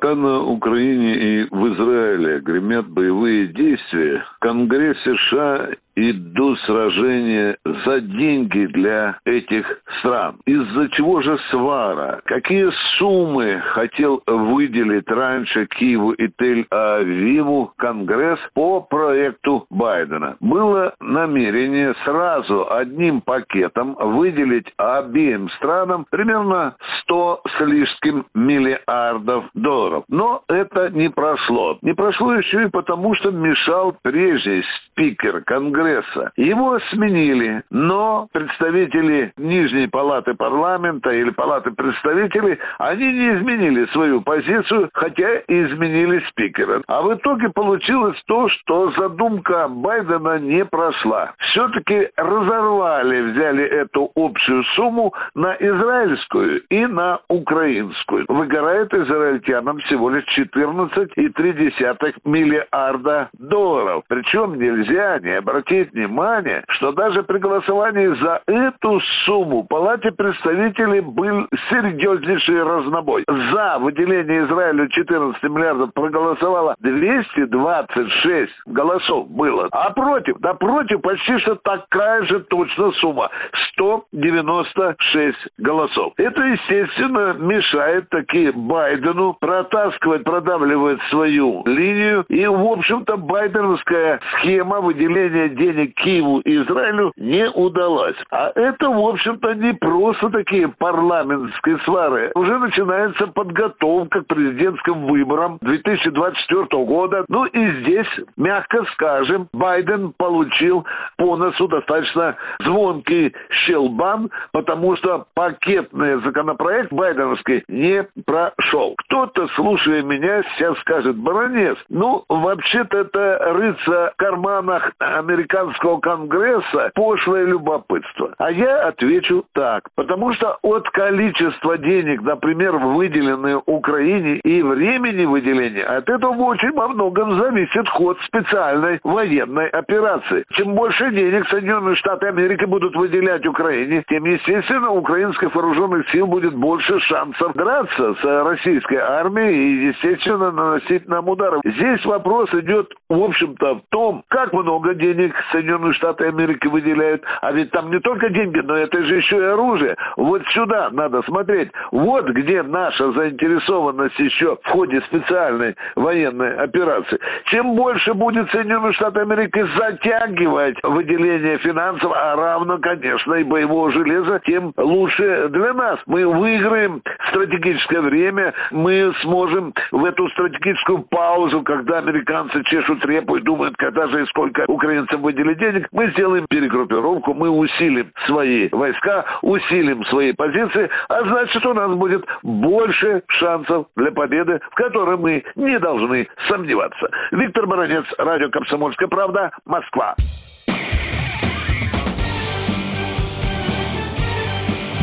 Пока на Украине и в Израиле гремят боевые действия, Конгресс США идут сражения за деньги для этих стран. Из-за чего же свара? Какие суммы хотел выделить раньше Киеву и Тель-Авиву Конгресс по проекту Байдена? Было намерение сразу одним пакетом выделить обеим странам примерно 100 с лишним миллиардов долларов. Но это не прошло. Не прошло еще и потому, что мешал прежний спикер Конгресса Конгресса. Его сменили, но представители Нижней Палаты парламента или Палаты представителей, они не изменили свою позицию, хотя и изменили спикера. А в итоге получилось то, что задумка Байдена не прошла. Все-таки разорвали, взяли эту общую сумму на израильскую и на украинскую. Выгорает израильтянам всего лишь 14,3 миллиарда долларов. Причем нельзя не обратить обратить внимание, что даже при голосовании за эту сумму Палате представителей был серьезнейший разнобой. За выделение Израилю 14 миллиардов проголосовало 226 голосов было. А против, да против почти что такая же точно сумма. 196 голосов. Это, естественно, мешает таки Байдену протаскивать, продавливать свою линию. И, в общем-то, байденовская схема выделения денег денег Киеву и Израилю не удалась. А это, в общем-то, не просто такие парламентские свары. Уже начинается подготовка к президентским выборам 2024 года. Ну и здесь, мягко скажем, Байден получил по носу достаточно звонкий щелбан, потому что пакетный законопроект байденовский не прошел. Кто-то, слушая меня, сейчас скажет, баронец, ну, вообще-то это рыться в карманах американцев американского конгресса пошлое любопытство. А я отвечу так. Потому что от количества денег, например, выделенные Украине и времени выделения, от этого очень во многом зависит ход специальной военной операции. Чем больше денег Соединенные Штаты Америки будут выделять Украине, тем, естественно, у украинских вооруженных сил будет больше шансов драться с российской армией и, естественно, наносить нам удары. Здесь вопрос идет, в общем-то, в том, как много денег Соединенные Штаты Америки выделяют. А ведь там не только деньги, но это же еще и оружие. Вот сюда надо смотреть. Вот где наша заинтересованность еще в ходе специальной военной операции. Чем больше будет Соединенные Штаты Америки затягивать выделение финансов, а равно, конечно, и боевого железа, тем лучше для нас. Мы выиграем стратегическое время, мы сможем в эту стратегическую паузу, когда американцы чешут репу и думают, когда же и сколько украинцам выделили денег, мы сделаем перегруппировку, мы усилим свои войска, усилим свои позиции, а значит у нас будет больше шансов для победы, в которой мы не должны сомневаться. Виктор Баранец, радио «Комсомольская правда», Москва.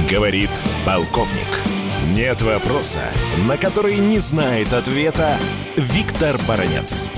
Говорит полковник. Нет вопроса, на который не знает ответа Виктор Баранец.